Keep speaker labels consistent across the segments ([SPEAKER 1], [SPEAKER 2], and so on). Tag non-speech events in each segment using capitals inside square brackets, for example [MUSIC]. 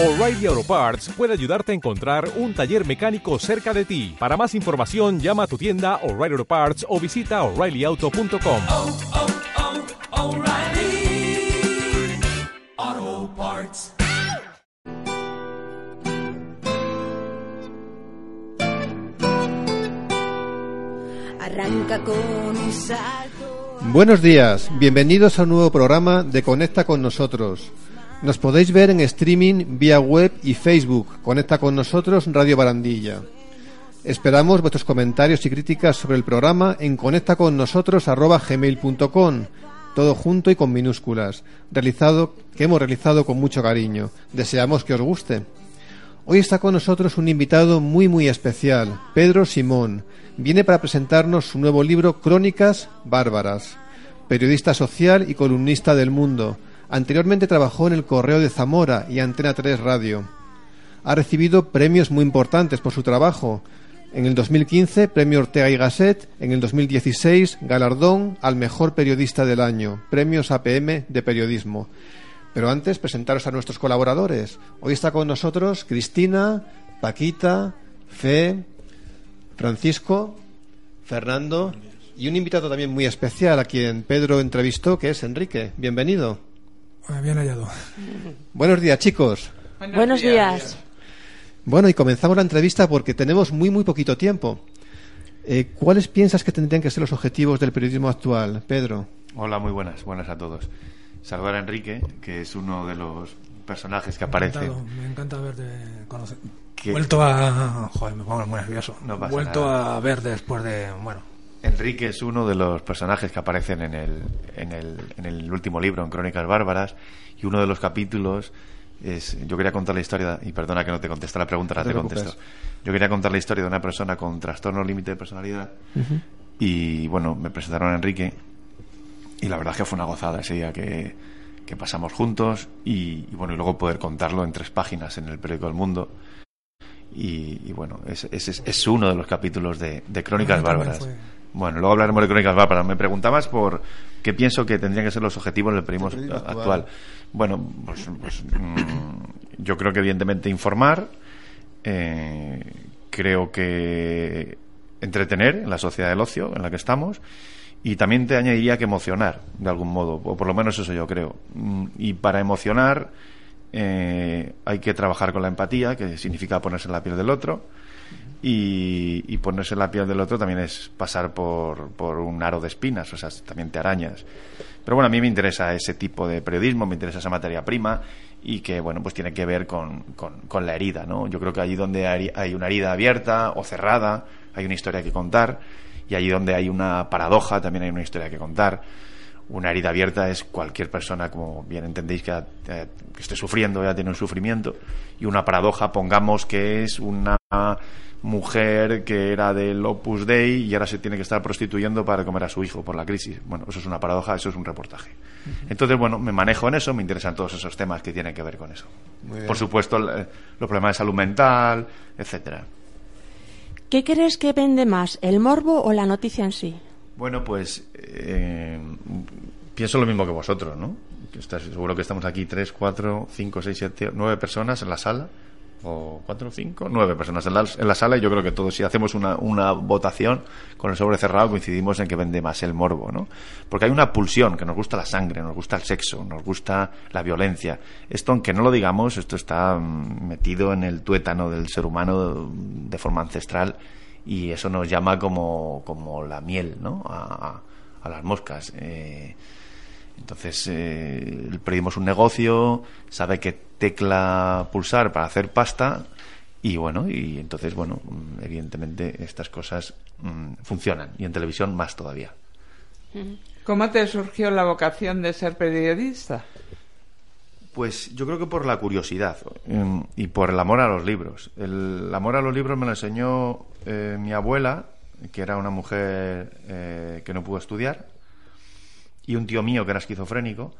[SPEAKER 1] O'Reilly Auto Parts puede ayudarte a encontrar un taller mecánico cerca de ti. Para más información, llama a tu tienda O'Reilly Auto Parts o visita oreillyauto.com.
[SPEAKER 2] oh, oh.
[SPEAKER 3] Arranca con un salto.
[SPEAKER 4] Buenos días, bienvenidos a un nuevo programa de Conecta con nosotros. Nos podéis ver en streaming vía web y Facebook. Conecta con nosotros Radio Barandilla. Esperamos vuestros comentarios y críticas sobre el programa en conectaconnosotros@gmail.com, todo junto y con minúsculas, realizado que hemos realizado con mucho cariño. Deseamos que os guste. Hoy está con nosotros un invitado muy muy especial, Pedro Simón. Viene para presentarnos su nuevo libro Crónicas Bárbaras. Periodista social y columnista del mundo. Anteriormente trabajó en el Correo de Zamora y Antena 3 Radio. Ha recibido premios muy importantes por su trabajo. En el 2015, Premio Ortega y Gasset. En el 2016, galardón al mejor periodista del año. Premios APM de periodismo. Pero antes, presentaros a nuestros colaboradores. Hoy está con nosotros Cristina, Paquita, Fe, Francisco, Fernando y un invitado también muy especial a quien Pedro entrevistó, que es Enrique. Bienvenido.
[SPEAKER 5] Eh, Bien hallado.
[SPEAKER 4] Buenos días, chicos.
[SPEAKER 3] Buenos días.
[SPEAKER 4] Bueno, y comenzamos la entrevista porque tenemos muy, muy poquito tiempo. Eh, ¿Cuáles piensas que tendrían que ser los objetivos del periodismo actual, Pedro?
[SPEAKER 6] Hola, muy buenas, buenas a todos. Saludar a Enrique, que es uno de los personajes que aparece.
[SPEAKER 5] Encantado, Me encanta verte conocer.
[SPEAKER 6] ¿Qué?
[SPEAKER 5] Vuelto a. Joder, me pongo muy nervioso.
[SPEAKER 6] No pasa
[SPEAKER 5] Vuelto
[SPEAKER 6] nada.
[SPEAKER 5] a ver después de. Bueno,
[SPEAKER 6] Enrique es uno de los personajes que aparecen en el, en el, en el último libro, en Crónicas Bárbaras, y uno de los capítulos es. Yo quería contar la historia, y perdona que no te conteste la pregunta, ahora
[SPEAKER 4] No te
[SPEAKER 6] contesto. Yo quería contar la historia de una persona con trastorno límite de personalidad, y bueno, me presentaron a Enrique, y la verdad es que fue una gozada ese día que, que pasamos juntos, y, y bueno, y luego poder contarlo en tres páginas en el periódico El Mundo. Y, y bueno, ese es, es uno de los capítulos de, de Crónicas Bárbaras.
[SPEAKER 5] fue.
[SPEAKER 6] Bueno, luego hablaremos de Crónicas Bárbaras. Me preguntabas por qué pienso que tendrían que ser los objetivos del periodismo actual.
[SPEAKER 4] actual.
[SPEAKER 6] Bueno, pues, pues, mm, yo creo que evidentemente informar, eh, creo que entretener en la sociedad del ocio en la que estamos y también te añadiría que emocionar de algún modo, o por lo menos eso yo creo. Mm, Y para emocionar eh, hay que trabajar con la empatía, que significa ponerse en la piel del otro. Y, ponerse la piel del otro también es pasar por, por un aro de espinas, o sea, también te arañas. Pero bueno, a mí me interesa ese tipo de periodismo, me interesa esa materia prima y que, bueno, pues tiene que ver con, con, la herida, ¿no? Yo creo que allí donde hay, hay una herida abierta o cerrada, hay una historia que contar y allí donde hay una paradoja también hay una historia que contar. Una herida abierta es cualquier persona, como bien entendéis, que, eh, que esté sufriendo, ya tiene un sufrimiento. Y una paradoja, pongamos que es una mujer que era del Opus Dei y ahora se tiene que estar prostituyendo para comer a su hijo por la crisis. Bueno, eso es una paradoja, eso es un reportaje. Entonces, bueno, me manejo en eso, me interesan todos esos temas que tienen que ver con eso.
[SPEAKER 4] Muy bien.
[SPEAKER 6] Por supuesto, eh, los problemas de salud mental, etcétera.
[SPEAKER 3] ¿Qué crees que vende más, el morbo o la noticia en sí?
[SPEAKER 6] Bueno, pues eh, pienso lo mismo que vosotros, ¿no? Estás- seguro que estamos aquí tres, cuatro, cinco, seis, siete, nueve personas en la sala. O cuatro, cinco, nueve personas en la, en la sala y yo creo que todos, si hacemos una, una votación con el sobre cerrado, coincidimos en que vende más el morbo, ¿no? Porque hay una pulsión, que nos gusta la sangre, nos gusta el sexo, nos gusta la violencia. Esto, aunque no lo digamos, esto está mm, metido en el tuétano del ser humano de forma ancestral y eso nos llama como, como la miel, ¿no? A, a- las moscas. Eh, entonces, eh, el periodismo es un negocio, sabe qué tecla pulsar para hacer pasta y bueno, y entonces, bueno, mm, evidentemente estas cosas mm, funcionan y en televisión más todavía.
[SPEAKER 7] ¿Cómo te surgió la vocación de ser periodista?
[SPEAKER 6] Pues yo creo que por la curiosidad mm, y por el amor a los libros. El amor a los libros me lo enseñó eh, mi abuela, que era una mujer eh, que no pudo estudiar, y un tío mío que era esquizofrénico,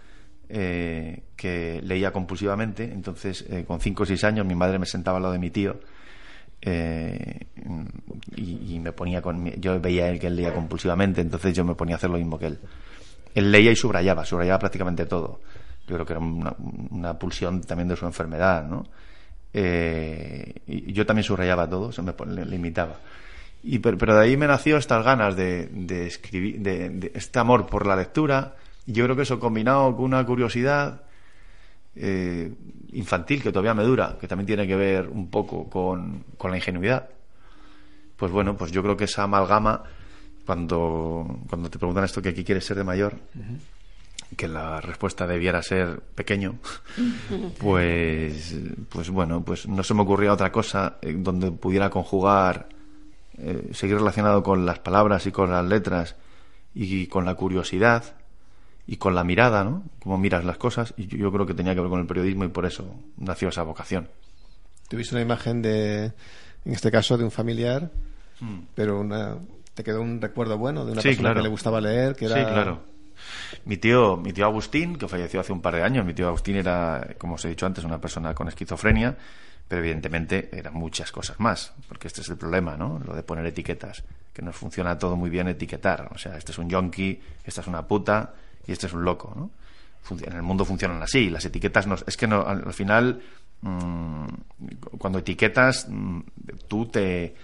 [SPEAKER 6] eh, que leía compulsivamente. Entonces, eh, con cinco o seis años, mi madre me sentaba al lado de mi tío eh, y, me ponía con. Yo veía a él que él leía compulsivamente, entonces yo me ponía a hacer lo mismo que él. Él leía y subrayaba, subrayaba prácticamente todo. Yo creo que era una, una pulsión también de su enfermedad, ¿no? Eh, y yo también subrayaba todo, se me le, le imitaba. Y, pero, pero de ahí me nació estas ganas de, de escribir, de, de este amor por la lectura. Y yo creo que eso combinado con una curiosidad eh, infantil que todavía me dura, que también tiene que ver un poco con, con la ingenuidad. Pues bueno, pues yo creo que esa amalgama, cuando, cuando te preguntan esto que qué quieres ser de mayor, que la respuesta debiera ser pequeño, [LAUGHS] pues, pues bueno, pues no se me ocurría otra cosa eh, donde pudiera conjugar, eh, seguir relacionado con las palabras y con las letras y con la curiosidad y con la mirada, ¿no? Cómo miras las cosas. Y yo, yo creo que tenía que ver con el periodismo y por eso nació esa vocación.
[SPEAKER 4] Tuviste una imagen de, en este caso, de un familiar, pero una, te quedó un recuerdo bueno de una
[SPEAKER 6] Mm. Sí,
[SPEAKER 4] persona
[SPEAKER 6] claro.
[SPEAKER 4] que le gustaba leer, que era...
[SPEAKER 6] Sí, claro. Mi tío, mi tío Agustín, que falleció hace un par de años, mi tío Agustín era, como os he dicho antes, una persona con esquizofrenia, pero evidentemente eran muchas cosas más, porque este es el problema, ¿no? Lo de poner etiquetas, que nos funciona todo muy bien etiquetar. O sea, este es un yonki, esta es una puta y este es un loco, ¿no? En el mundo funcionan así, las etiquetas nos, es que no, al, al final, mm, cuando etiquetas, mm, tú te,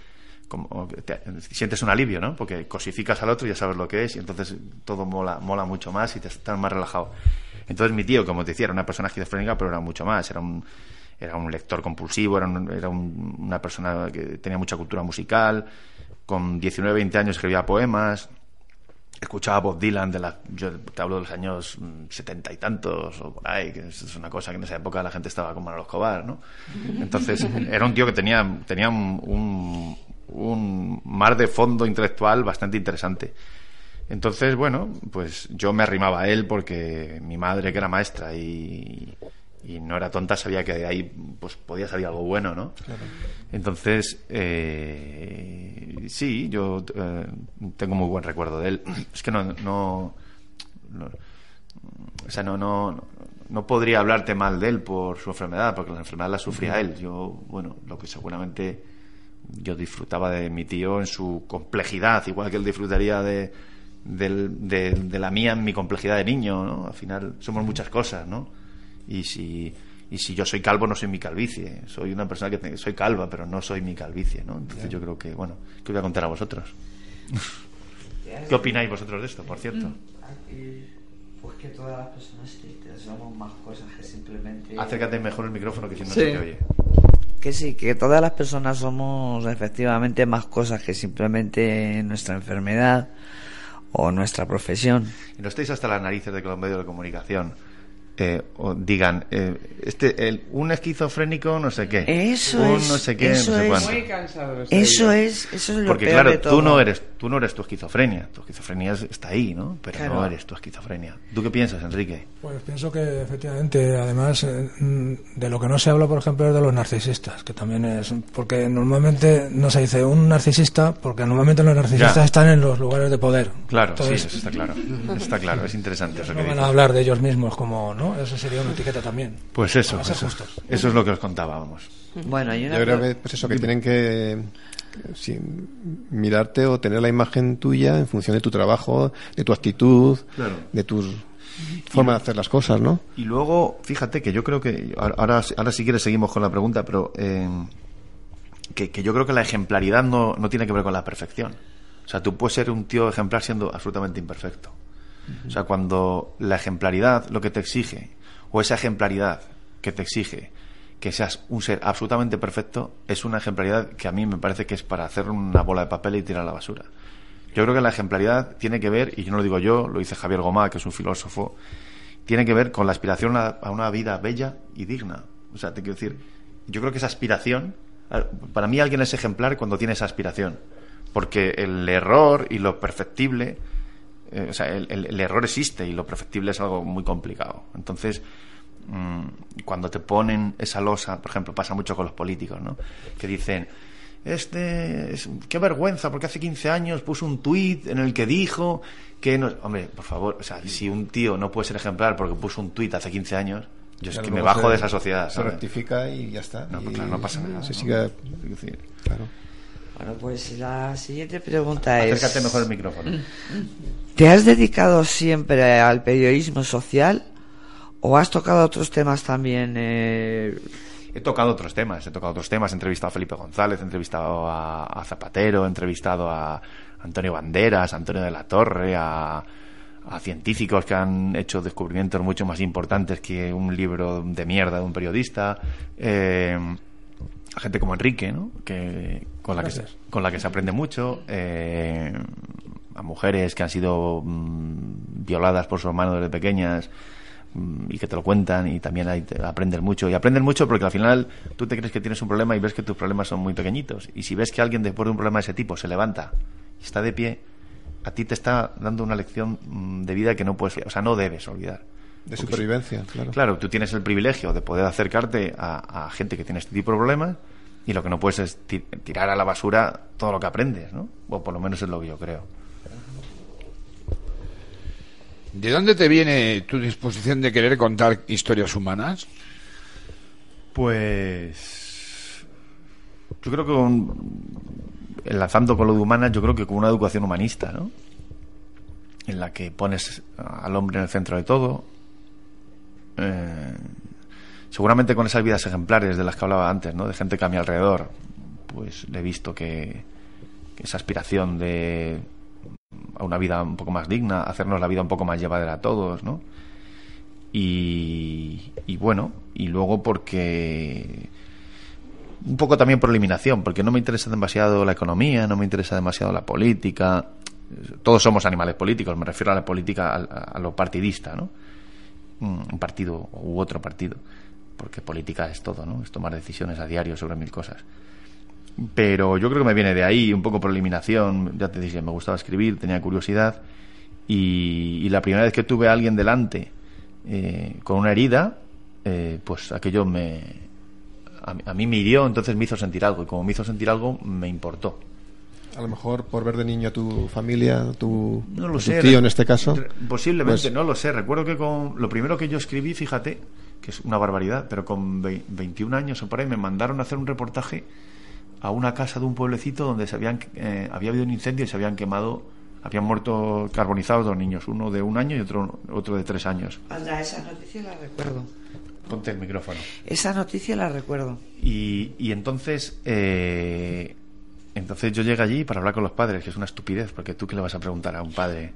[SPEAKER 6] como sientes un alivio, ¿no? Porque cosificas al otro y ya sabes lo que es y entonces todo mola, mola mucho más y te estás más relajado. Entonces mi tío, como te decía, era una persona esquizofrénica, pero era mucho más, era un, era un lector compulsivo, era, un- era un- una persona que tenía mucha cultura musical, con 19, 20 años escribía poemas, escuchaba Bob Dylan de la yo te hablo de los años mm, setenta y tantos o por ahí que es una cosa que en esa época la gente estaba con Manolo Escobar no entonces [LAUGHS] era un tío que tenía tenía un, un, un mar de fondo intelectual bastante interesante. Entonces bueno pues yo me arrimaba a él porque mi madre que era maestra y y no era tonta sabía que de ahí pues podía salir algo bueno no entonces, eh, sí, yo eh, tengo muy buen recuerdo de él. [CLEARS THROAT] Es que no, no, no- o sea, no, no, no podría hablarte mal de él por su enfermedad, porque la enfermedad la sufría él. Yo, bueno, lo que seguramente yo disfrutaba de mi tío en su complejidad, igual que él disfrutaría de, del- de, de la mía en mi complejidad de niño, ¿no? Al final somos muchas cosas, ¿no? Y si, y si yo soy calvo, no soy mi calvicie. Soy una persona que te- soy calva, pero no soy mi calvicie, ¿no? Entonces yo creo que, bueno, ¿qué voy a contar a vosotros? [LAUGHS] ¿Qué opináis vosotros de esto, por cierto?
[SPEAKER 8] Y, pues que todas las personas somos más cosas que simplemente...
[SPEAKER 6] Acércate mejor el micrófono que si no
[SPEAKER 7] Sí.
[SPEAKER 6] se te oye.
[SPEAKER 8] Que sí, que todas las personas somos efectivamente más cosas que simplemente nuestra enfermedad o nuestra profesión.
[SPEAKER 6] Y no estéis hasta las narices de que los medios de comunicación eh, o digan, eh, este, el, un esquizofrénico no sé qué.
[SPEAKER 8] Eso
[SPEAKER 6] un
[SPEAKER 8] es,
[SPEAKER 6] no sé qué,
[SPEAKER 8] eso
[SPEAKER 6] no sé
[SPEAKER 8] es.
[SPEAKER 6] cuánto.
[SPEAKER 7] Muy cansado estoy
[SPEAKER 8] Eso
[SPEAKER 7] yo.
[SPEAKER 8] es, eso es lo
[SPEAKER 6] Porque
[SPEAKER 8] peor de
[SPEAKER 6] claro,
[SPEAKER 8] todo.
[SPEAKER 6] tú no eres tú no eres tu esquizofrenia, tu esquizofrenia es- está ahí, ¿no? Pero
[SPEAKER 8] Claro.
[SPEAKER 6] no eres tu esquizofrenia. ¿Tú qué piensas, Enrique?
[SPEAKER 5] Pues pienso que efectivamente, además, eh, mm, de lo que no se habla, por ejemplo, es de los narcisistas, que también es. Porque normalmente no se dice un narcisista, porque normalmente los narcisistas
[SPEAKER 6] Ya.
[SPEAKER 5] están en los lugares de poder.
[SPEAKER 6] Claro,
[SPEAKER 5] Entonces,
[SPEAKER 6] sí, eso está claro. Está claro, es interesante [LAUGHS] eso que
[SPEAKER 5] van
[SPEAKER 6] dices.
[SPEAKER 5] a hablar de ellos mismos como, ¿no? Eso sería una etiqueta también.
[SPEAKER 6] Pues eso, eso, eso es lo que os contaba, vamos.
[SPEAKER 8] Bueno, hay una
[SPEAKER 4] Yo creo que, pues eso, que tienen que sí, mirarte o tener la imagen tuya en función de tu trabajo, de tu actitud,
[SPEAKER 6] Claro.
[SPEAKER 4] de tu forma de hacer las cosas, ¿no?
[SPEAKER 6] Y luego, fíjate que yo creo que. Ahora, ahora, ahora si quieres seguimos con la pregunta, pero. eh, que, que yo creo que la ejemplaridad no, no tiene que ver con la perfección. O sea, tú puedes ser un tío ejemplar siendo absolutamente imperfecto. O sea, cuando la ejemplaridad lo que te exige, o esa ejemplaridad que te exige que seas un ser absolutamente perfecto, es una ejemplaridad que a mí me parece que es para hacer una bola de papel y tirar a la basura. Yo creo que la ejemplaridad tiene que ver, y yo no lo digo yo, lo dice Javier Gomá, que es un filósofo, tiene que ver con la aspiración a, a una vida bella y digna. O sea, te quiero decir, yo creo que esa aspiración, para mí alguien es ejemplar cuando tiene esa aspiración, porque el error y lo perfectible, eh, o sea, el, el- el error existe y lo perfectible es algo muy complicado. Entonces, mm, cuando te ponen esa losa, por ejemplo, pasa mucho con los políticos, ¿no? Que dicen, este, es- qué vergüenza, porque hace 15 años puso un tuit en el que dijo que no... Hombre, por favor, o sea, si un tío no puede ser ejemplar porque puso un tuit hace 15 años, yo es que me bajo
[SPEAKER 4] se-
[SPEAKER 6] de esa sociedad,
[SPEAKER 4] Se
[SPEAKER 6] ¿sabes?
[SPEAKER 4] rectifica y ya está.
[SPEAKER 6] No,
[SPEAKER 4] y
[SPEAKER 6] pues claro, no pasa nada.
[SPEAKER 4] Se
[SPEAKER 6] ¿no?
[SPEAKER 4] sigue, claro.
[SPEAKER 8] Bueno, pues la siguiente pregunta es...
[SPEAKER 6] Acércate mejor el micrófono. [LAUGHS]
[SPEAKER 8] ¿Te has dedicado siempre al periodismo social ¿O has tocado otros temas también? eh,
[SPEAKER 6] He tocado otros temas, he tocado otros temas, he entrevistado a Felipe González, he entrevistado a, a Zapatero, he entrevistado a Antonio Banderas, a Antonio de la Torre, a, a científicos que han hecho descubrimientos mucho más importantes que un libro de mierda de un periodista, eh, a gente como Enrique, ¿no? que, con, la que se, con la que se aprende mucho, eh, a mujeres que han sido mm, violadas por su hermano desde pequeñas mm, y que te lo cuentan y también ahí te aprendes mucho y aprendes mucho porque al final tú te crees que tienes un problema y ves que tus problemas son muy pequeñitos y si ves que alguien después de un problema de ese tipo se levanta y está de pie a ti te está dando una lección mm, de vida que no puedes o sea no debes olvidar
[SPEAKER 4] De
[SPEAKER 6] Porque
[SPEAKER 4] supervivencia, claro.
[SPEAKER 6] Claro, tú tienes el privilegio de poder acercarte a, a gente que tiene este tipo de problemas y lo que no puedes es ti- tirar a la basura todo lo que aprendes, ¿no? O por lo menos es lo que yo creo.
[SPEAKER 9] ¿De dónde te viene tu disposición de querer contar historias humanas?
[SPEAKER 6] Pues yo creo que con- enlazando con lo de humanas, yo creo que con una educación humanista, ¿no? En la que pones al hombre en el centro de todo. Eh, seguramente con esas vidas ejemplares de las que hablaba antes, ¿no? De gente que a mi alrededor, pues le he visto que, que esa aspiración de a una vida un poco más digna, hacernos la vida un poco más llevadera a todos, ¿no? Y, y bueno, y luego porque un poco también por eliminación, porque no me interesa demasiado la economía, no me interesa demasiado la política. Todos somos animales políticos, me refiero a la política, a, a lo partidista, ¿no? Mm, Un partido u otro partido, porque política es todo, ¿no? Es tomar decisiones a diario sobre mil cosas. Pero yo creo que me viene de ahí, un poco por eliminación. Ya te dije, me gustaba escribir, tenía curiosidad. Y, y la primera vez que tuve a alguien delante eh, con una herida, eh, pues aquello me. A, mí- a mí me hirió, entonces me hizo sentir algo. Y como me hizo sentir algo, me importó.
[SPEAKER 4] A lo mejor por ver de niño a tu familia, tu,
[SPEAKER 6] No lo
[SPEAKER 4] tu
[SPEAKER 6] sé.
[SPEAKER 4] tío en este caso.
[SPEAKER 6] Posiblemente,
[SPEAKER 4] pues-
[SPEAKER 6] no lo sé. Recuerdo que con lo primero que yo escribí, fíjate, que es una barbaridad, pero con vei- 21 años o por ahí me mandaron a hacer un reportaje a una casa de un pueblecito donde se habían eh, había habido un incendio y se habían quemado, habían muerto carbonizados dos niños, uno de un año y otro otro de tres años.
[SPEAKER 8] Anda, esa noticia la recuerdo.
[SPEAKER 6] Ponte el micrófono.
[SPEAKER 8] Esa noticia la recuerdo.
[SPEAKER 6] Y, y entonces, eh, entonces yo llegué allí para hablar con los padres, que es una estupidez, porque tú qué le vas a preguntar a un padre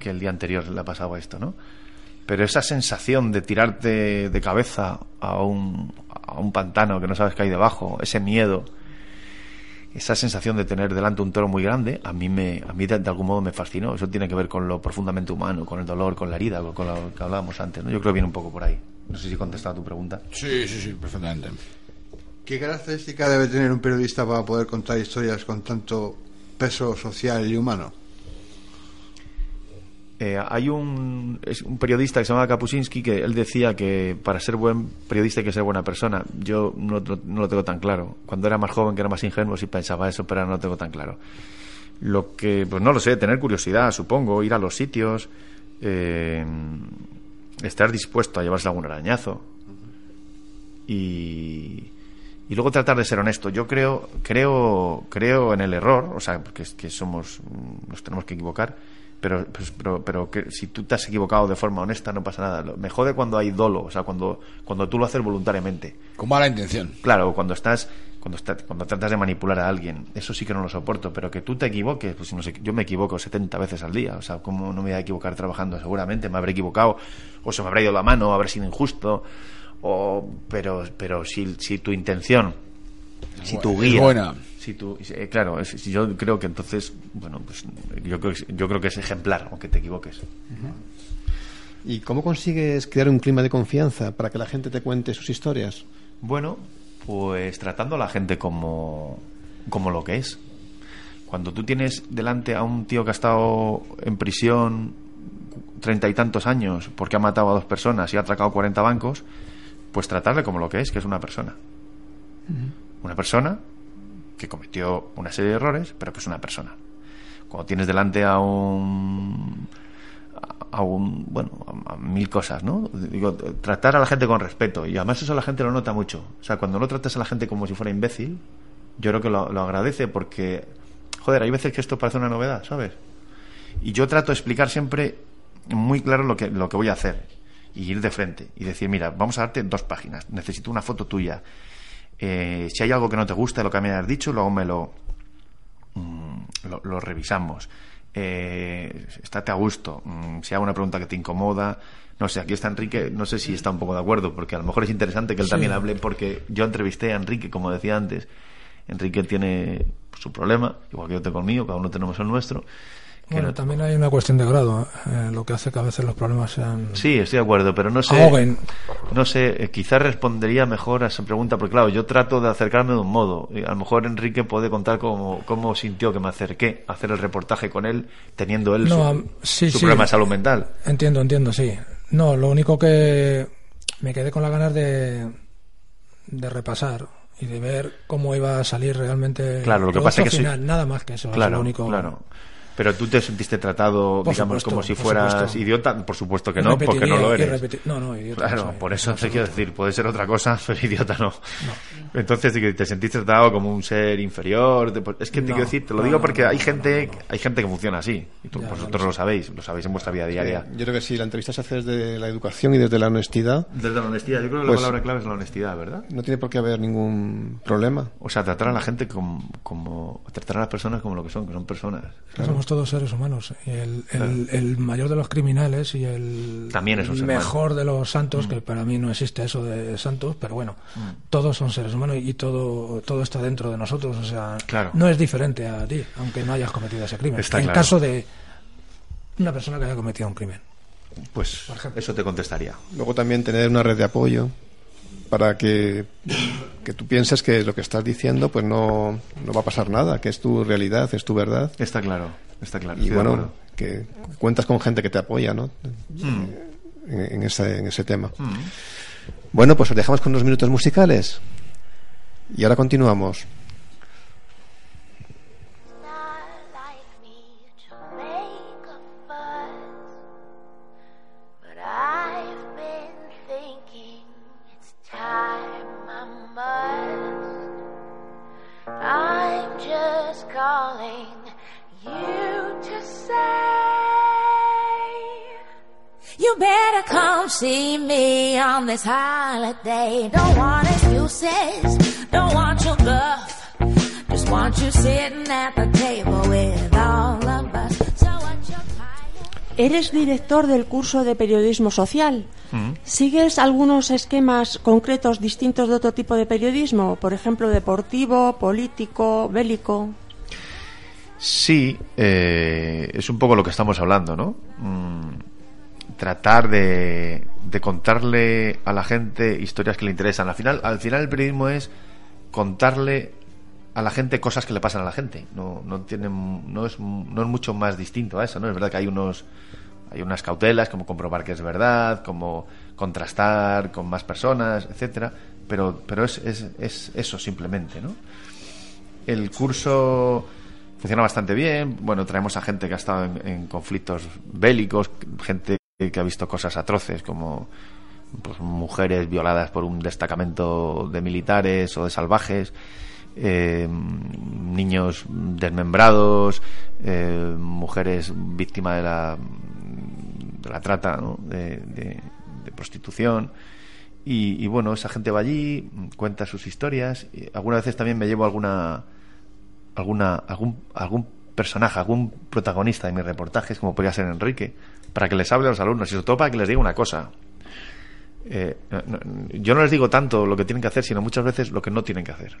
[SPEAKER 6] que el día anterior le ha pasado esto, ¿no? Pero esa sensación de tirarte de cabeza a un, a un pantano que no sabes qué hay debajo, ese miedo, esa sensación de tener delante un toro muy grande, a mí, me, a mí de, de algún modo me fascinó. Eso tiene que ver con lo profundamente humano, con el dolor, con la herida, con, con lo que hablábamos antes, ¿no? Yo creo que viene un poco por ahí. No sé si he contestado a tu pregunta.
[SPEAKER 9] Sí, sí, sí, perfectamente.
[SPEAKER 10] ¿Qué característica debe tener un periodista para poder contar historias con tanto peso social y humano?
[SPEAKER 6] Eh, hay un, es un periodista que se llama Kapuscinski que él decía que para ser buen periodista hay que ser buena persona. Yo no, lo- tengo tan claro. Cuando era más joven, que era más ingenuo, sí pensaba eso, pero ahora no lo tengo tan claro. Lo que, pues no lo sé, tener curiosidad, supongo, ir a los sitios, eh, estar dispuesto a llevarse algún arañazo y, y luego tratar de ser honesto. Yo creo, creo, creo en el error, o sea, es que somos, nos tenemos que equivocar, pero, pues, pero, pero que si tú te has equivocado de forma honesta no pasa nada. Lo- Me jode cuando hay dolo, o sea, cuando, cuando tú lo haces voluntariamente.
[SPEAKER 9] Con mala intención.
[SPEAKER 6] Claro, cuando estás, cuando estás, cuando tratas de manipular a alguien, eso sí que no lo soporto, pero que tú te equivoques, pues no sé, yo me equivoco 70 veces al día, o sea, ¿cómo no me voy a equivocar trabajando? Seguramente me habré equivocado, o se me habrá ido la mano, o habré sido injusto, o, pero, pero si, si tu intención, si tu guía,
[SPEAKER 9] buena.
[SPEAKER 6] Si eh, claro, es- si yo creo que entonces, bueno, pues yo creo, que- yo creo que es ejemplar, aunque te equivoques.
[SPEAKER 4] ¿Y cómo consigues crear un clima de confianza para que la gente te cuente sus historias?
[SPEAKER 6] Bueno, pues tratando a la gente como, como lo que es. Cuando tú tienes delante a un tío que ha estado en prisión treinta y tantos años porque ha matado a dos personas y ha atracado 40 bancos, pues tratarle como lo que es, que es una persona. Una persona que cometió una serie de errores, pero que es una persona. Cuando tienes delante a un a un bueno a, mil cosas no digo tratar a la gente con respeto y además eso la gente lo nota mucho o sea cuando no tratas a la gente como si fuera imbécil yo creo que lo, lo agradece porque joder hay veces que esto parece una novedad sabes y yo trato de explicar siempre muy claro lo que lo que voy a hacer y ir de frente y decir, mira, vamos a darte dos páginas, necesito una foto tuya. Eh, si hay algo que no te gusta de lo que me has dicho, luego me lo, mm, lo, lo revisamos. Eh, estate a gusto. Mm, si hago una pregunta que te incomoda, no sé, aquí está Enrique, no sé si está un poco de acuerdo, porque a lo mejor es interesante que él
[SPEAKER 5] Sí.
[SPEAKER 6] también hable, porque yo entrevisté a Enrique, como decía antes. Enrique tiene su problema, igual que yo tengo el mío, cada uno tenemos el nuestro.
[SPEAKER 5] Bueno,
[SPEAKER 6] no-
[SPEAKER 5] también hay una cuestión de grado, eh, lo que hace que a veces los problemas sean...
[SPEAKER 6] Sí, estoy de acuerdo, pero no sé.
[SPEAKER 5] Ahoguen.
[SPEAKER 6] No sé, eh, quizás respondería mejor a esa pregunta, porque claro, yo trato de acercarme de un modo. y a lo mejor Enrique puede contar cómo, cómo sintió que me acerqué a hacer el reportaje con él, teniendo él
[SPEAKER 5] No,
[SPEAKER 6] su,
[SPEAKER 5] am- sí,
[SPEAKER 6] su
[SPEAKER 5] sí.
[SPEAKER 6] problema de salud mental.
[SPEAKER 5] Entiendo, entiendo, sí. No, lo único que me quedé con las ganas de, de repasar y de ver cómo iba a salir realmente
[SPEAKER 6] Claro, lo que pasa es que sí.
[SPEAKER 5] nada más que eso, es
[SPEAKER 6] Claro,
[SPEAKER 5] lo único.
[SPEAKER 6] claro. Pero tú te sentiste tratado,
[SPEAKER 5] Por
[SPEAKER 6] digamos,
[SPEAKER 5] supuesto,
[SPEAKER 6] como si fueras
[SPEAKER 5] supuesto.
[SPEAKER 6] idiota. Por supuesto que no, porque no lo eres.
[SPEAKER 5] no, no, idiota no
[SPEAKER 6] Claro,
[SPEAKER 5] soy,
[SPEAKER 6] por eso te quiero decir, puede ser otra cosa, [LAUGHS] pero idiota no. Entonces, que te sentiste tratado como un ser inferior. te- Es que te
[SPEAKER 5] No,
[SPEAKER 6] quiero decir, te lo
[SPEAKER 5] no,
[SPEAKER 6] digo
[SPEAKER 5] no,
[SPEAKER 6] porque
[SPEAKER 5] no,
[SPEAKER 6] hay
[SPEAKER 5] no,
[SPEAKER 6] gente hay gente que funciona así. Y tú-
[SPEAKER 5] Ya,
[SPEAKER 6] vosotros
[SPEAKER 5] lo
[SPEAKER 6] lo sabéis, lo sabéis en vuestra vida diaria.
[SPEAKER 4] Yo creo que sí, la entrevista se hace desde la educación y desde la honestidad.
[SPEAKER 6] Desde la honestidad, yo creo que
[SPEAKER 4] Pues-
[SPEAKER 6] la palabra clave es la honestidad, ¿verdad?
[SPEAKER 4] No tiene por qué haber ningún problema.
[SPEAKER 6] O sea, tratar a la gente como, como tratar a las personas como lo que son, que son personas.
[SPEAKER 5] Somos todos seres humanos. Y el, el-
[SPEAKER 6] Claro.
[SPEAKER 5] el mayor de los criminales y el
[SPEAKER 6] También es un
[SPEAKER 5] mejor
[SPEAKER 6] humano.
[SPEAKER 5] de los santos,
[SPEAKER 6] Mm.
[SPEAKER 5] que para mí no existe eso de santos, pero bueno,
[SPEAKER 6] Mm.
[SPEAKER 5] todos son seres humanos y todo, todo está dentro de nosotros. O sea,
[SPEAKER 6] Claro.
[SPEAKER 5] no es diferente a ti, aunque no hayas cometido ese crimen.
[SPEAKER 6] Está
[SPEAKER 5] en
[SPEAKER 6] claro.
[SPEAKER 5] caso de una persona que haya cometido un crimen.
[SPEAKER 6] Pues eso te contestaría.
[SPEAKER 4] Luego también tener una red de apoyo para que, que tú pienses que lo que estás diciendo pues no, no va a pasar nada, que es tu realidad, es tu verdad.
[SPEAKER 6] Está claro, está claro.
[SPEAKER 4] Y bueno, que cuentas con gente que te apoya ¿no?
[SPEAKER 6] Mm.
[SPEAKER 4] en, en ese, en ese tema.
[SPEAKER 6] Mm.
[SPEAKER 4] Bueno, pues os dejamos con unos minutos musicales. Y ahora continuamos.
[SPEAKER 11] You
[SPEAKER 12] better come see me on this holiday. Don't want excuses, don't want your guff. Just want you sitting at the table with all of us. So what you
[SPEAKER 3] Eres director del curso de periodismo social.
[SPEAKER 6] Mm.
[SPEAKER 3] ¿Sigues algunos esquemas concretos distintos de otro tipo de periodismo? Por ejemplo, deportivo, político, bélico.
[SPEAKER 6] Sí, eh, es un poco lo que estamos hablando, ¿no? Mm, tratar de, de contarle a la gente historias que le interesan. Al final, al final el periodismo es contarle a la gente cosas que le pasan a la gente. No, no tiene, no es, no es mucho más distinto a eso, ¿no? Es verdad que hay unos, hay unas cautelas como comprobar que es verdad, como contrastar con más personas, etcétera. Pero, pero es, es, es eso simplemente, ¿no? El curso funciona bastante bien. Bueno, traemos a gente que ha estado en conflictos bélicos, gente que ha visto cosas atroces como pues, mujeres violadas por un destacamento de militares o de salvajes, eh, niños desmembrados, eh, mujeres víctimas de la, de la trata, ¿no? de, de- prostitución. Y, y bueno, esa gente va allí, cuenta sus historias. Algunas veces también me llevo alguna alguna algún algún personaje, algún protagonista de mis reportajes, como podría ser Enrique, para que les hable a los alumnos y sobre todo para que les diga una cosa. Eh, no- no- yo no les digo tanto lo que tienen que hacer, sino muchas veces lo que no tienen que hacer.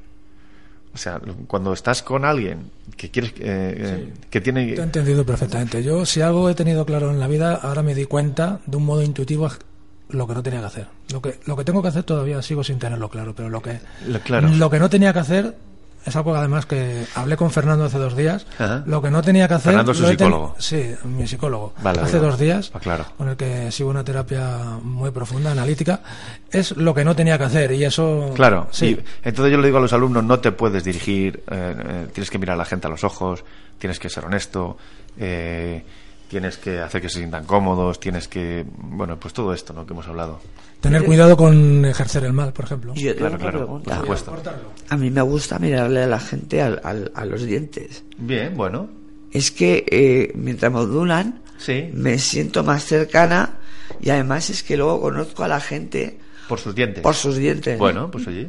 [SPEAKER 6] O sea, cuando estás con alguien que quieres eh, eh, que tiene
[SPEAKER 5] Te he entendido perfectamente. Yo, si algo he tenido claro en la vida, ahora me di cuenta de un modo intuitivo lo que no tenía que hacer. Lo que, lo que tengo que hacer todavía sigo sin tenerlo claro, pero lo que,
[SPEAKER 6] Lo- claro.
[SPEAKER 5] lo que no tenía que hacer es algo que además que hablé con Fernando hace dos días.
[SPEAKER 6] Ajá.
[SPEAKER 5] Lo que no tenía que hacer.
[SPEAKER 6] Fernando es su
[SPEAKER 5] ten-
[SPEAKER 6] psicólogo.
[SPEAKER 5] Sí, mi psicólogo.
[SPEAKER 6] Vale,
[SPEAKER 5] hace
[SPEAKER 6] vale.
[SPEAKER 5] dos días.
[SPEAKER 6] Ah, claro.
[SPEAKER 5] Con el que sigo una terapia muy profunda, analítica. Es lo que no tenía que hacer y eso.
[SPEAKER 6] Claro,
[SPEAKER 5] Sí.
[SPEAKER 6] y entonces yo le digo a los alumnos, no te puedes dirigir, eh, eh, tienes que mirar a la gente a los ojos, tienes que ser honesto, eh, tienes que hacer que se sientan cómodos, tienes que, bueno, pues todo esto, ¿no? Que hemos hablado.
[SPEAKER 5] Tener cuidado con ejercer el mal, por ejemplo.
[SPEAKER 8] Yo tengo
[SPEAKER 6] Claro,
[SPEAKER 8] una
[SPEAKER 6] claro,
[SPEAKER 8] pregunta.
[SPEAKER 6] por supuesto.
[SPEAKER 8] A mí me gusta mirarle a la gente al- al- a los dientes.
[SPEAKER 6] Bien, bueno.
[SPEAKER 8] Es que eh, mientras modulan,
[SPEAKER 6] Sí.
[SPEAKER 8] me siento más cercana Y además es que luego conozco a la gente
[SPEAKER 6] Por sus dientes.
[SPEAKER 8] por sus dientes.
[SPEAKER 6] Bueno, pues oye.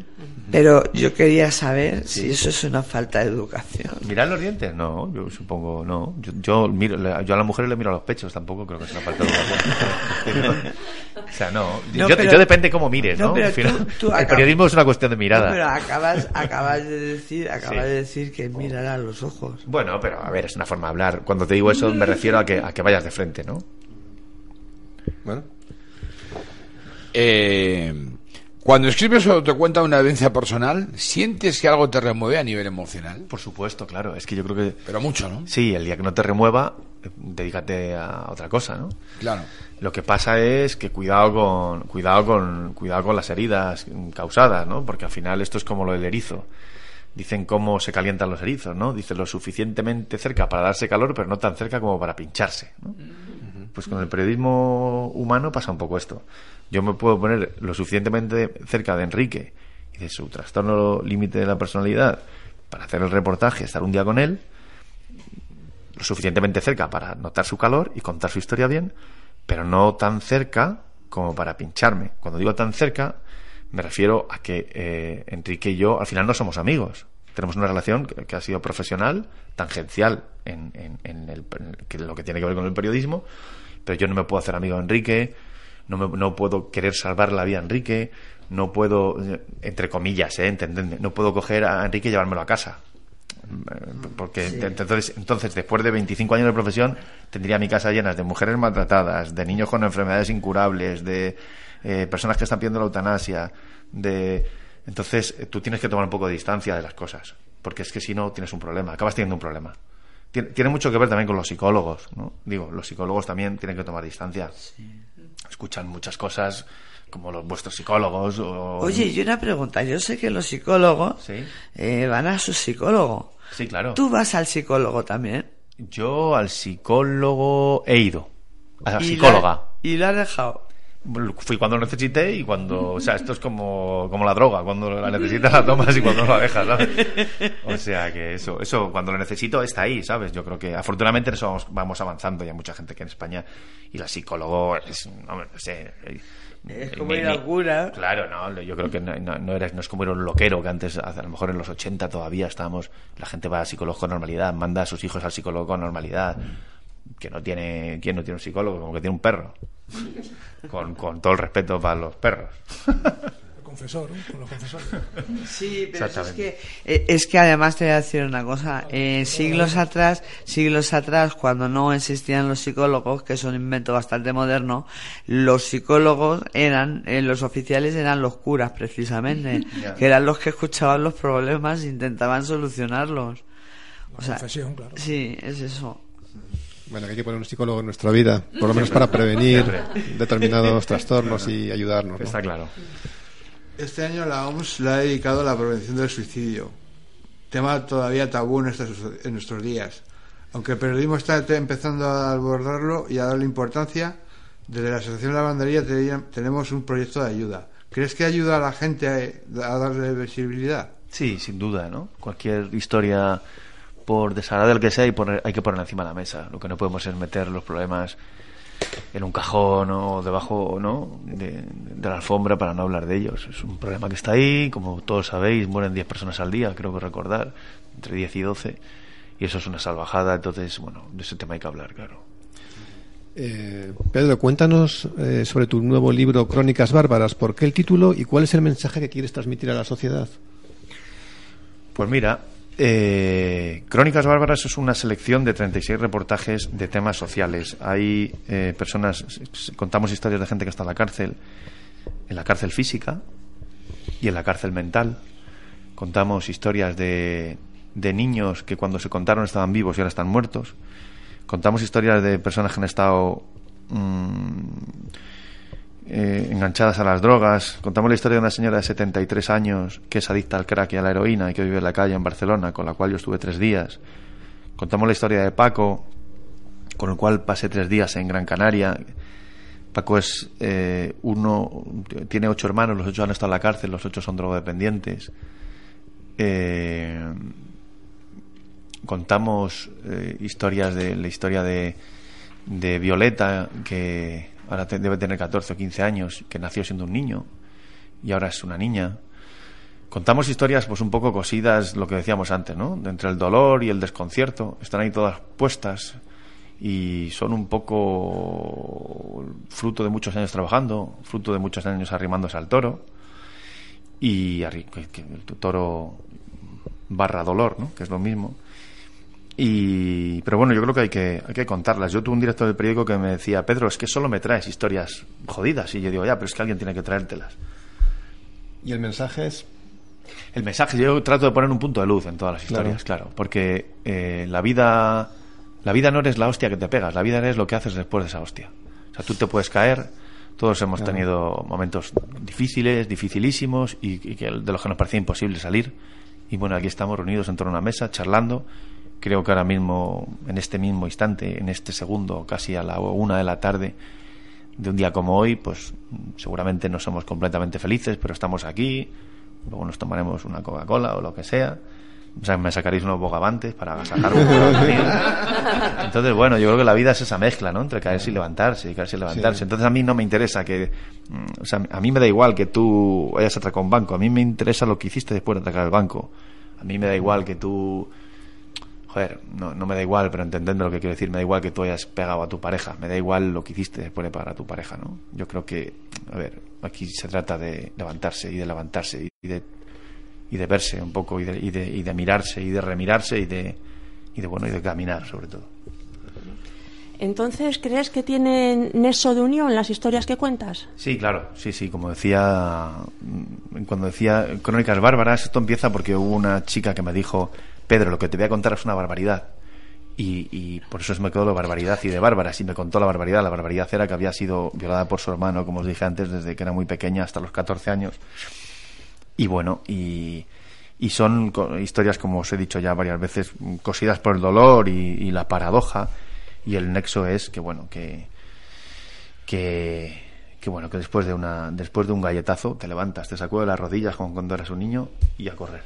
[SPEAKER 8] Pero yo quería saber
[SPEAKER 6] Sí.
[SPEAKER 8] si eso es una falta de educación.
[SPEAKER 6] ¿Mirar los dientes? No, yo supongo, no. Yo, yo, miro, yo a las mujeres le miro a los pechos, tampoco creo que sea una falta de educación. [LAUGHS] o sea, no.
[SPEAKER 8] No,
[SPEAKER 6] yo,
[SPEAKER 8] pero-
[SPEAKER 6] yo depende cómo mires,
[SPEAKER 8] No,
[SPEAKER 6] ¿no?
[SPEAKER 8] pero
[SPEAKER 6] Al final,
[SPEAKER 8] tú- tú
[SPEAKER 6] el
[SPEAKER 8] acabas-
[SPEAKER 6] periodismo es una cuestión de mirada.
[SPEAKER 8] No, pero acabas, acabas de decir, acabas
[SPEAKER 6] Sí.
[SPEAKER 8] de decir que mirar a los ojos.
[SPEAKER 6] Bueno, pero a ver, es una forma de hablar. Cuando te digo eso me refiero a que, a que vayas de frente, ¿no?
[SPEAKER 4] Bueno.
[SPEAKER 9] Eh, cuando escribes o te cuenta una vivencia personal, ¿sientes que algo te remueve a nivel emocional?
[SPEAKER 6] Por supuesto, claro. Es que yo creo que...
[SPEAKER 9] Pero mucho, ¿no?
[SPEAKER 6] Sí, el día que no te remueva, eh, dedícate a otra cosa, ¿no?
[SPEAKER 9] Claro.
[SPEAKER 6] Lo que pasa es que cuidado con, cuidado con, cuidado con las heridas causadas, ¿no? Porque al final esto es como lo del erizo. Dicen cómo se calientan los erizos, ¿no? Dicen lo suficientemente cerca para darse calor, pero no tan cerca como para pincharse, ¿no? Pues con el periodismo humano pasa un poco esto. Yo me puedo poner lo suficientemente cerca de Enrique y de su trastorno límite de la personalidad para hacer el reportaje, estar un día con él, lo suficientemente cerca para notar su calor y contar su historia bien, pero no tan cerca como para pincharme. Cuando digo tan cerca, me refiero a que eh, Enrique y yo al final no somos amigos. Tenemos una relación que, ha sido profesional, tangencial en, en- en el- en lo que tiene que ver con el periodismo, pero yo no me puedo hacer amigo de Enrique, no, me- no puedo querer salvar la vida a Enrique, no puedo, entre comillas, eh, entendedme, no puedo coger a Enrique y llevármelo a casa. Eh, Porque
[SPEAKER 8] Sí.
[SPEAKER 6] ent- entonces, entonces, después de 25 años de profesión, tendría mi casa llena de mujeres maltratadas, de niños con enfermedades incurables, de eh, personas que están pidiendo la eutanasia, de entonces eh, tú tienes que tomar un poco de distancia de las cosas, porque es que si no tienes un problema, acabas teniendo un problema. Tiene, tiene mucho que ver también con los psicólogos, ¿no? Digo, los psicólogos también tienen que tomar distancia. Escuchan muchas cosas como los vuestros psicólogos o
[SPEAKER 8] Oye, y una pregunta. Yo sé que los psicólogos
[SPEAKER 6] Sí.
[SPEAKER 8] eh, van a su psicólogo.
[SPEAKER 6] Sí, claro.
[SPEAKER 8] ¿Tú vas al psicólogo también?
[SPEAKER 6] Yo al psicólogo he ido. A la
[SPEAKER 8] Y
[SPEAKER 6] psicóloga.
[SPEAKER 8] la- y lo has dejado.
[SPEAKER 6] Fui cuando lo necesité y cuando. O sea, esto es como, como la droga. Cuando la necesitas la tomas y cuando no la dejas, ¿sabes? O sea que eso, eso cuando lo necesito está ahí, ¿sabes? Yo creo que afortunadamente en eso vamos, vamos avanzando. Y hay mucha gente que en España. Y la psicólogo es. No, no sé.
[SPEAKER 8] Es como ir al cura.
[SPEAKER 6] Claro, no, yo creo que no, no, no eres, no es como ir a un loquero que antes, a lo mejor en los 80 todavía estábamos, la gente va al psicólogo con normalidad, manda a sus hijos al psicólogo con normalidad. Que no tiene, ¿quién no tiene un psicólogo? Como que tiene un perro. [LAUGHS] Con, con todo el respeto para los perros.
[SPEAKER 5] Confesor, ¿no? Con los confesores.
[SPEAKER 8] Sí, pero eso es que, eh, es que además te voy a decir una cosa. Eh, siglos atrás, siglos atrás, cuando no existían los psicólogos, que es un invento bastante moderno, los psicólogos eran, eh, los oficiales eran los curas precisamente, [LAUGHS] que eran los que escuchaban los problemas e intentaban solucionarlos. O sea,
[SPEAKER 5] confesión, claro.
[SPEAKER 8] Sí, es eso.
[SPEAKER 4] Bueno, que hay que poner un psicólogo en nuestra vida, por lo menos para prevenir [LAUGHS] determinados trastornos y ayudarnos. ¿no?
[SPEAKER 6] Está claro.
[SPEAKER 10] Este año la OMS la ha dedicado a la prevención del suicidio, tema todavía tabú en nuestros, en nuestros días. Aunque el periodismo está empezando a abordarlo y a darle importancia, desde la Asociación de la Lavandería te- tenemos un proyecto de ayuda. ¿Crees que ayuda a la gente a, a darle visibilidad?
[SPEAKER 6] Sí, sin duda, ¿no? Cualquier historia, por desagradable que sea, y poner, hay que ponerla encima de la mesa. Lo que no podemos es meter los problemas en un cajón o debajo ¿no? de, de la alfombra para no hablar de ellos. Es un problema que está ahí, como todos sabéis, mueren 10 personas al día, creo que recordar, entre 10 y 12, y eso es una salvajada, entonces, bueno, de ese tema hay que hablar, claro.
[SPEAKER 4] Eh, Pedro, cuéntanos eh, sobre tu nuevo libro Crónicas Bárbaras. ¿Por qué el título y cuál es el mensaje que quieres transmitir a la sociedad?
[SPEAKER 6] Pues mira, eh, Crónicas Bárbaras es una selección de 36 reportajes de temas sociales. Hay eh, personas, contamos historias de gente que está en la cárcel, en la cárcel física y en la cárcel mental. Contamos historias de, de niños que cuando se contaron estaban vivos y ahora están muertos. Contamos historias de personas que han estado mm, eh, enganchadas a las drogas. Contamos la historia de una señora de 73 años que es adicta al crack y a la heroína y que vive en la calle en Barcelona, con la cual yo estuve tres días. Contamos la historia de Paco, con el cual pasé tres días en Gran Canaria. Paco es eh, uno, tiene ocho hermanos, los ocho han estado en la cárcel, los ocho son drogodependientes. Eh, contamos historias de la historia de, de Violeta, que ahora debe tener 14 o 15 años, que nació siendo un niño y ahora es una niña. Contamos historias pues un poco cosidas, lo que decíamos antes, ¿no? Entre el dolor y el desconcierto, están ahí todas puestas y son un poco fruto de muchos años trabajando, fruto de muchos años arrimándose al toro y el toro barra dolor, ¿no? Que es lo mismo. Y, pero bueno, yo creo que hay, que hay que contarlas. Yo tuve un director del periódico que me decía, Pedro, es que solo me traes historias jodidas. Y yo digo, ya, pero es que alguien tiene que traértelas.
[SPEAKER 4] ¿Y el mensaje es?
[SPEAKER 6] El mensaje, yo trato de poner un punto de luz en todas las
[SPEAKER 4] Claro.
[SPEAKER 6] historias, claro. porque eh, la vida la vida no eres la hostia que te pegas, la vida eres lo que haces después de esa hostia. O sea, tú te puedes caer, todos hemos
[SPEAKER 4] Claro.
[SPEAKER 6] tenido momentos difíciles, dificilísimos, y, y que de los que nos parecía imposible salir. Y bueno, aquí estamos reunidos en torno a una mesa, charlando. Creo que ahora mismo, en este mismo instante, en este segundo, casi a la una de la tarde, de un día como hoy, pues seguramente no somos completamente felices, pero estamos aquí, luego nos tomaremos una Coca-Cola o lo que sea, o sea, me sacaréis unos bogavantes para agasajarme. un. Entonces, bueno, yo creo que la vida es esa mezcla, ¿no? Entre caerse y levantarse, y caerse y levantarse.
[SPEAKER 4] Sí.
[SPEAKER 6] Entonces, a mí no me interesa que... mm, O sea, a mí me da igual que tú hayas atracado un banco, a mí me interesa lo que hiciste después de atracar el banco. A mí me da igual que tú... Joder, no, no me da igual, pero entendedme lo que quiero decir. Me da igual que tú hayas pegado a tu pareja. Me da igual lo que hiciste después de pagar a tu pareja, ¿no? Yo creo que, a ver, aquí se trata de levantarse y de levantarse y de, y de verse un poco y de, y de, y de mirarse y de remirarse y de, y de, bueno, y de caminar sobre todo.
[SPEAKER 3] Entonces, ¿crees que tienen nexo de unión las historias que cuentas?
[SPEAKER 6] Sí, claro, sí, sí, como decía, cuando decía Crónicas Bárbaras, esto empieza porque hubo una chica que me dijo, Pedro, lo que te voy a contar es una barbaridad. Y, y por eso me quedó la barbaridad y de bárbaras, y me contó la barbaridad. La barbaridad era que había sido violada por su hermano, como os dije antes, desde que era muy pequeña hasta los 14 años. Y bueno, y, y son historias, como os he dicho ya varias veces, cosidas por el dolor y, y la paradoja. Y el nexo es que, bueno, que, que, que bueno, que después de una, después de un galletazo te levantas, te sacudes las rodillas como cuando eras un niño y a correr.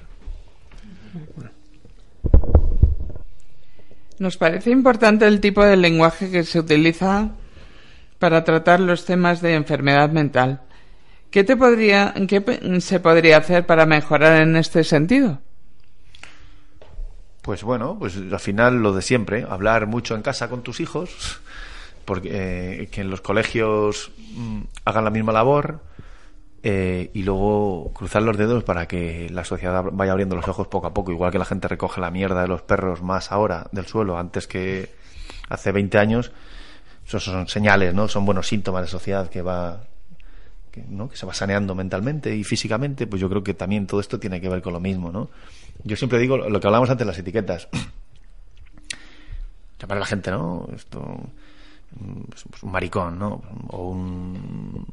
[SPEAKER 7] Nos parece importante el tipo de lenguaje que se utiliza para tratar los temas de enfermedad mental. ¿Qué, te podría, qué se podría hacer para mejorar en este sentido?
[SPEAKER 6] Pues bueno, pues al final lo de siempre, hablar mucho en casa con tus hijos, porque eh, que en los colegios mm, hagan la misma labor eh, y luego cruzar los dedos para que la sociedad vaya abriendo los ojos poco a poco, igual que la gente recoge la mierda de los perros más ahora del suelo antes que hace 20 años. Esos son señales, ¿no? Son buenos síntomas de sociedad que va que, se va saneando mentalmente y físicamente, pues yo creo que también todo esto tiene que ver con lo mismo, ¿no? Yo siempre digo lo que hablábamos antes, las etiquetas. [CLEARS THROAT] Llamar a la gente, ¿no? Esto, pues, pues un maricón, ¿no? O un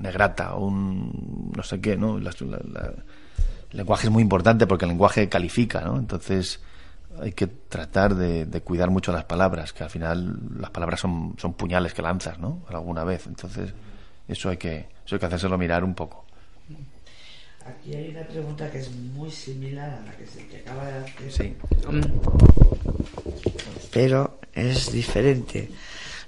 [SPEAKER 6] negrata, o un no sé qué, ¿no? La- la- el lenguaje es muy importante porque el lenguaje califica, ¿no? Entonces hay que tratar de, de cuidar mucho las palabras, que al final las palabras son, son puñales que lanzas, ¿no? Alguna vez. Entonces eso hay que, eso hay que hacérselo mirar un poco.
[SPEAKER 8] Aquí hay una pregunta que es muy similar a la que se te acaba de hacer.
[SPEAKER 6] Sí.
[SPEAKER 8] Pero es diferente.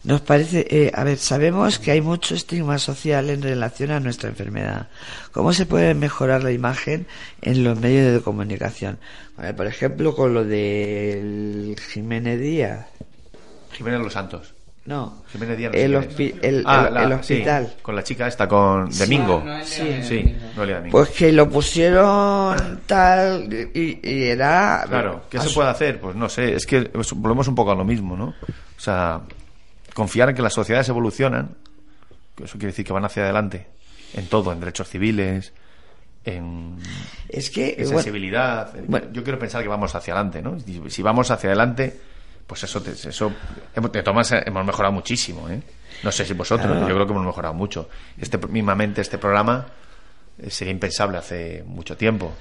[SPEAKER 8] Nos parece, eh, a ver, sabemos que hay mucho estigma social en relación a nuestra enfermedad. ¿Cómo se puede mejorar la imagen en los medios de comunicación? A ver, por ejemplo, con lo del Jiménez Díaz.
[SPEAKER 6] Jiménez Los Santos.
[SPEAKER 8] No,
[SPEAKER 6] Jiménez Díaz, no
[SPEAKER 8] el, hospi- el-
[SPEAKER 6] Ah,
[SPEAKER 8] el-
[SPEAKER 6] la-
[SPEAKER 8] el
[SPEAKER 6] sí,
[SPEAKER 8] hospital.
[SPEAKER 6] con la chica esta, con Domingo.
[SPEAKER 8] Sí.
[SPEAKER 6] sí, Domingo.
[SPEAKER 8] Pues que lo pusieron tal y, y era...
[SPEAKER 6] Claro, ¿qué se puede hacer? Pues no sé, es que volvemos un poco a lo mismo, ¿no? O sea, confiar en que las sociedades evolucionan, que eso quiere decir que van hacia adelante, en todo, en derechos civiles, en,
[SPEAKER 8] Es que,
[SPEAKER 6] en
[SPEAKER 8] bueno,
[SPEAKER 6] sensibilidad.
[SPEAKER 8] bueno.
[SPEAKER 6] Yo quiero pensar que vamos hacia adelante, ¿no? Si vamos hacia adelante, pues eso, te- eso hemos- de maneras, hemos mejorado muchísimo, ¿eh? No sé si vosotros,
[SPEAKER 8] Claro.
[SPEAKER 6] yo creo que hemos mejorado mucho. Este, mismamente este programa eh, sería impensable hace mucho tiempo.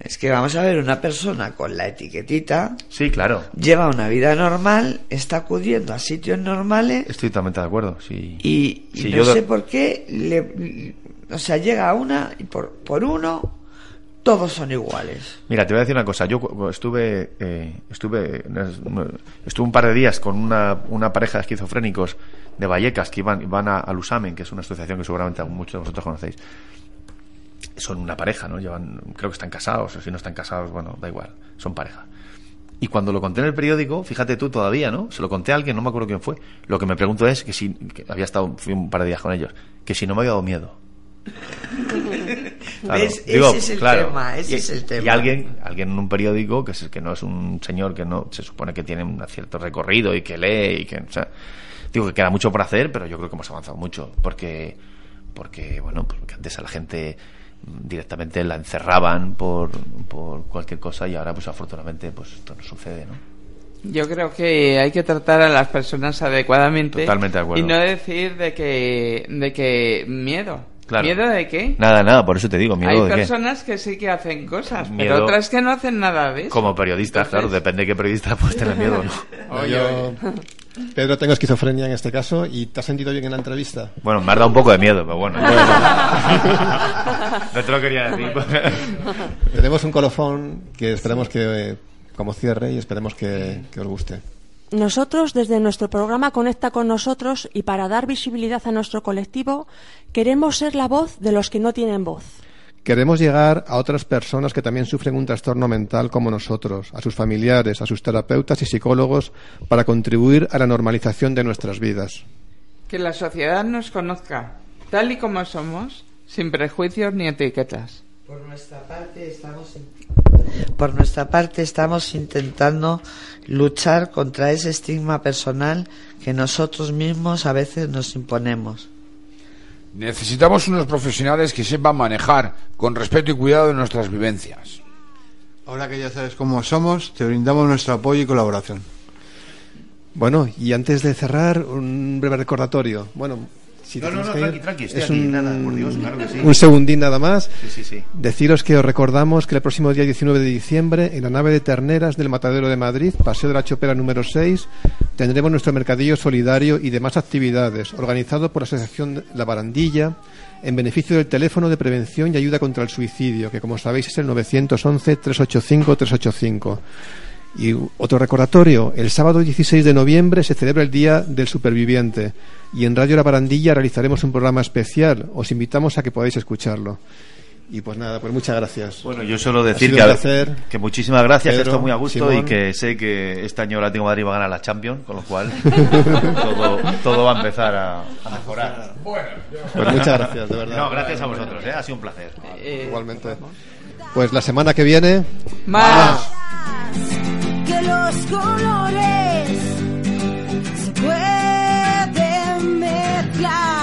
[SPEAKER 8] Es que vamos a ver una persona con la etiquetita.
[SPEAKER 6] Sí, claro.
[SPEAKER 8] Lleva una vida normal, está acudiendo a sitios normales
[SPEAKER 6] Estoy totalmente de acuerdo. Sí.
[SPEAKER 8] y, no
[SPEAKER 6] yo
[SPEAKER 8] sé por qué le, o sea, llega a una y por, por uno todos son iguales.
[SPEAKER 6] Mira, te voy a decir una cosa. Yo estuve, eh, estuve, estuve un par de días con una, una pareja de esquizofrénicos de Vallecas que iban, iban a, al USAMEN, que es una asociación que seguramente muchos de vosotros conocéis. Son una pareja, ¿no? Llevan, creo que están casados, o si no están casados, bueno, da igual, son pareja. Y cuando lo conté en el periódico, fíjate tú todavía, ¿no? Se lo conté a alguien, no me acuerdo quién fue. Lo que me pregunto es que si, que había estado, fui un par de días con ellos, que si no me había dado miedo. [LAUGHS] Claro,
[SPEAKER 8] ¿Ves?
[SPEAKER 6] digo,
[SPEAKER 8] ese es el
[SPEAKER 6] claro,
[SPEAKER 8] tema, ese
[SPEAKER 6] y,
[SPEAKER 8] es el tema.
[SPEAKER 6] y alguien, alguien en un periódico que, es, que no es un señor que no se supone que tiene un cierto recorrido y que lee y que, o sea, digo que queda mucho por hacer, pero yo creo que hemos avanzado mucho porque, porque bueno, porque antes a la gente directamente la encerraban por, por cualquier cosa y ahora pues afortunadamente pues esto no sucede, ¿no?
[SPEAKER 7] Yo creo que hay que tratar a las personas adecuadamente.
[SPEAKER 6] Totalmente de acuerdo.
[SPEAKER 7] Y no decir de que, de que miedo.
[SPEAKER 6] Claro.
[SPEAKER 7] ¿Miedo de qué?
[SPEAKER 6] Nada, nada, por eso te digo, miedo
[SPEAKER 7] Hay
[SPEAKER 6] de qué.
[SPEAKER 7] personas que sí que hacen cosas,
[SPEAKER 6] Miedo.
[SPEAKER 7] pero otras que no hacen nada de eso.
[SPEAKER 6] Como periodistas, claro, depende de qué periodista [LAUGHS] puedes tener miedo o no.
[SPEAKER 4] Yo, Pedro, tengo esquizofrenia en este caso y ¿te has sentido bien en la entrevista?
[SPEAKER 6] Bueno, me ha dado un poco de miedo, pero bueno. [LAUGHS] no te lo quería decir. [LAUGHS]
[SPEAKER 4] Tenemos un colofón que esperemos que, eh, como cierre, y esperemos que, que os guste.
[SPEAKER 3] Nosotros, desde nuestro programa Conecta con nosotros y para dar visibilidad a nuestro colectivo, queremos ser la voz de los que no tienen voz.
[SPEAKER 4] Queremos llegar a otras personas que también sufren un trastorno mental como nosotros, a sus familiares, a sus terapeutas y psicólogos, para contribuir a la normalización de nuestras vidas.
[SPEAKER 7] Que la sociedad nos conozca, tal y como somos, sin prejuicios ni etiquetas.
[SPEAKER 8] Por nuestra parte estamos por nuestra parte estamos intentando luchar contra ese estigma personal que nosotros mismos a veces nos imponemos.
[SPEAKER 9] Necesitamos unos profesionales que sepan manejar con respeto y cuidado nuestras vivencias.
[SPEAKER 10] Ahora que ya sabes cómo somos, te brindamos nuestro apoyo y colaboración.
[SPEAKER 4] Bueno, y antes de cerrar, un breve recordatorio. Bueno, si
[SPEAKER 6] No, no, no, tranqui, tranqui, estoy
[SPEAKER 4] es
[SPEAKER 6] aquí,
[SPEAKER 4] un,
[SPEAKER 6] nada, por Dios, claro que sí.
[SPEAKER 4] un segundín nada más.
[SPEAKER 6] Sí, sí, sí.
[SPEAKER 4] Deciros que os recordamos que el próximo día 19 de diciembre, en la nave de terneras del Matadero de Madrid, Paseo de la Chopera número 6, tendremos nuestro mercadillo solidario y demás actividades, organizado por la Asociación La Barandilla, en beneficio del teléfono de prevención y ayuda contra el suicidio, que como sabéis es el 911-385-385. Y otro recordatorio, el sábado 16 de noviembre se celebra el Día del Superviviente y en Radio La Barandilla realizaremos un programa especial. Os invitamos a que podáis escucharlo. Y pues nada, pues muchas gracias.
[SPEAKER 6] Bueno, yo solo decir que,
[SPEAKER 4] un placer.
[SPEAKER 6] que muchísimas gracias,
[SPEAKER 4] Pedro,
[SPEAKER 6] estoy muy a gusto
[SPEAKER 4] Simón.
[SPEAKER 6] y que sé que este año el Atlético Madrid va a ganar la Champions, con lo cual [LAUGHS] todo, todo va a empezar a, a mejorar.
[SPEAKER 4] Pues muchas gracias, de verdad.
[SPEAKER 6] No, gracias a vosotros, ¿eh? ha sido un placer.
[SPEAKER 4] Igualmente. Pues la semana que viene
[SPEAKER 7] Más
[SPEAKER 12] que los colores se pueden mezclar.